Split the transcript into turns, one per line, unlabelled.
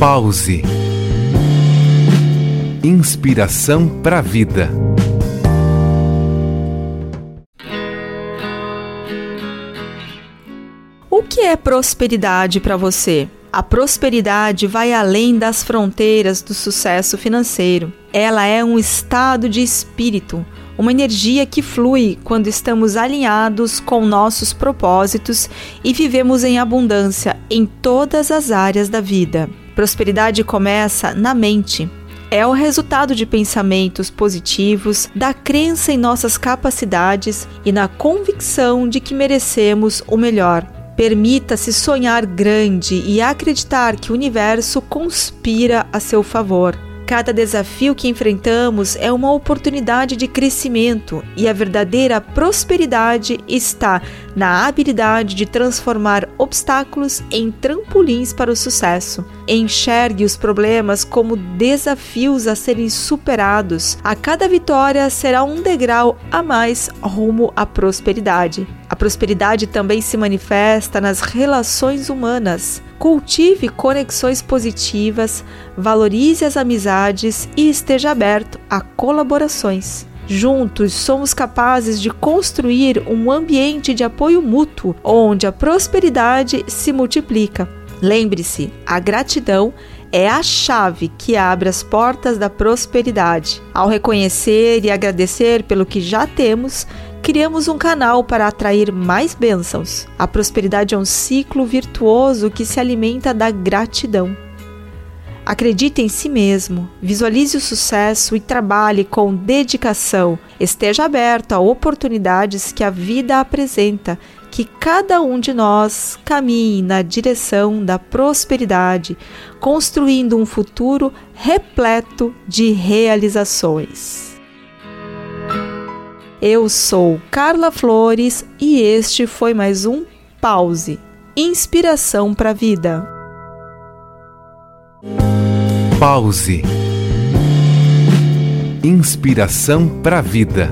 Pause. Inspiração para a vida.
O que é prosperidade para você? A prosperidade vai além das fronteiras do sucesso financeiro. Ela é um estado de espírito, uma energia que flui quando estamos alinhados com nossos propósitos e vivemos em abundância em todas as áreas da vida. Prosperidade começa na mente. É o resultado de pensamentos positivos, da crença em nossas capacidades e na convicção de que merecemos o melhor. Permita-se sonhar grande e acreditar que o universo conspira a seu favor. Cada desafio que enfrentamos é uma oportunidade de crescimento e a verdadeira prosperidade está na habilidade de transformar obstáculos em trampolins para o sucesso. Enxergue os problemas como desafios a serem superados. A cada vitória será um degrau a mais rumo à prosperidade. Prosperidade também se manifesta nas relações humanas. Cultive conexões positivas, valorize as amizades e esteja aberto a colaborações. Juntos somos capazes de construir um ambiente de apoio mútuo onde a prosperidade se multiplica. Lembre-se, a gratidão é a chave que abre as portas da prosperidade. Ao reconhecer e agradecer pelo que já temos, criamos um canal para atrair mais bênçãos. A prosperidade é um ciclo virtuoso que se alimenta da gratidão. Acredite em si mesmo, visualize o sucesso e trabalhe com dedicação. Esteja aberto a oportunidades que a vida apresenta. Que cada um de nós caminhe na direção da prosperidade, construindo um futuro repleto de realizações. Eu sou Carla Flores e este foi mais um Pause Inspiração para a Vida.
Pause. Inspiração para a vida.